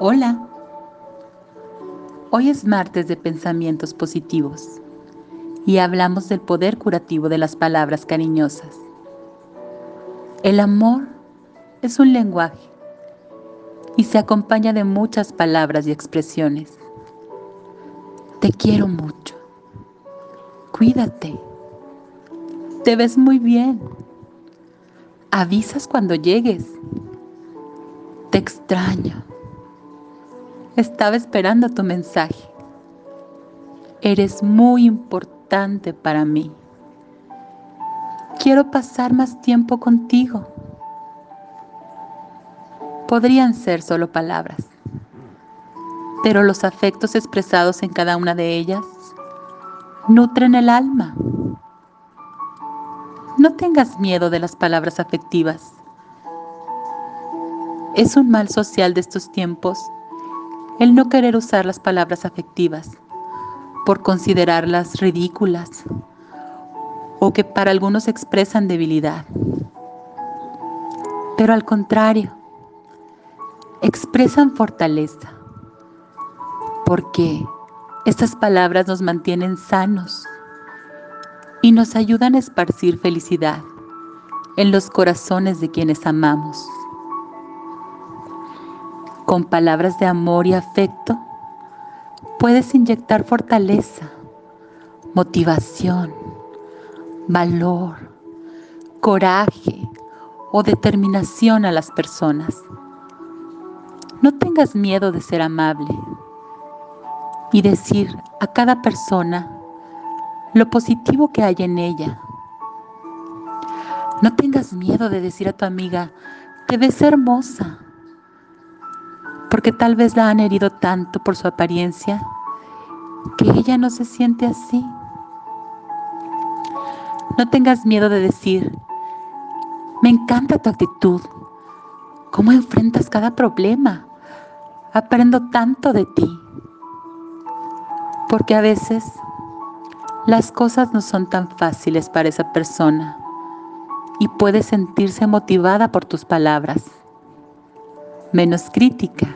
Hola. Hoy es martes de pensamientos positivos y hablamos del poder curativo de las palabras cariñosas. El amor es un lenguaje y se acompaña de muchas palabras y expresiones. Te quiero mucho. Cuídate. Te ves muy bien. Avisas cuando llegues. Te extraño. Estaba esperando tu mensaje. Eres muy importante para mí. Quiero pasar más tiempo contigo. Podrían ser solo palabras, pero los afectos expresados en cada una de ellas nutren el alma. No tengas miedo de las palabras afectivas. Es un mal social de estos tiempos el no querer usar las palabras afectivas por considerarlas ridículas o que para algunos expresan debilidad. Pero al contrario, expresan fortaleza, porque estas palabras nos mantienen sanos y nos ayudan a esparcir felicidad en los corazones de quienes amamos con palabras de amor y afecto, puedes inyectar fortaleza, motivación, valor, coraje o determinación a las personas. No tengas miedo de ser amable y decir a cada persona lo positivo que hay en ella. No tengas miedo de decir a tu amiga, te ves hermosa porque tal vez la han herido tanto por su apariencia que ella no se siente así. No tengas miedo de decir, me encanta tu actitud, cómo enfrentas cada problema, aprendo tanto de ti. Porque a veces las cosas no son tan fáciles para esa persona y puede sentirse motivada por tus palabras menos crítica,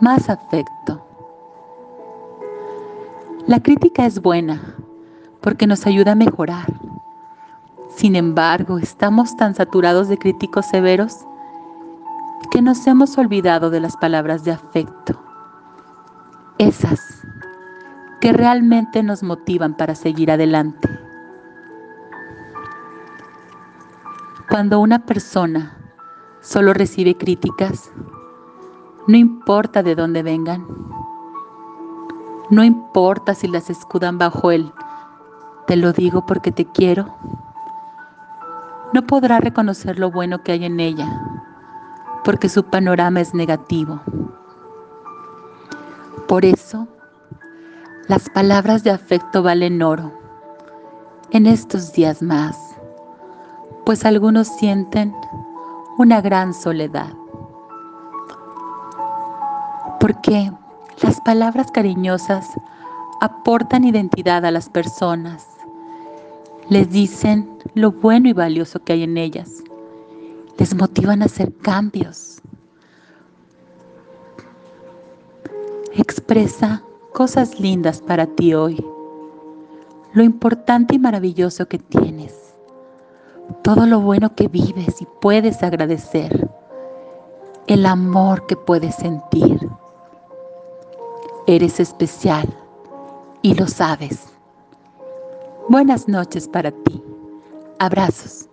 más afecto. La crítica es buena porque nos ayuda a mejorar. Sin embargo, estamos tan saturados de críticos severos que nos hemos olvidado de las palabras de afecto. Esas que realmente nos motivan para seguir adelante. Cuando una persona solo recibe críticas, no importa de dónde vengan, no importa si las escudan bajo él, te lo digo porque te quiero, no podrá reconocer lo bueno que hay en ella, porque su panorama es negativo. Por eso, las palabras de afecto valen oro en estos días más, pues algunos sienten una gran soledad. Porque las palabras cariñosas aportan identidad a las personas, les dicen lo bueno y valioso que hay en ellas, les motivan a hacer cambios. Expresa cosas lindas para ti hoy, lo importante y maravilloso que tienes todo lo bueno que vives y puedes agradecer, el amor que puedes sentir. Eres especial y lo sabes. Buenas noches para ti. Abrazos.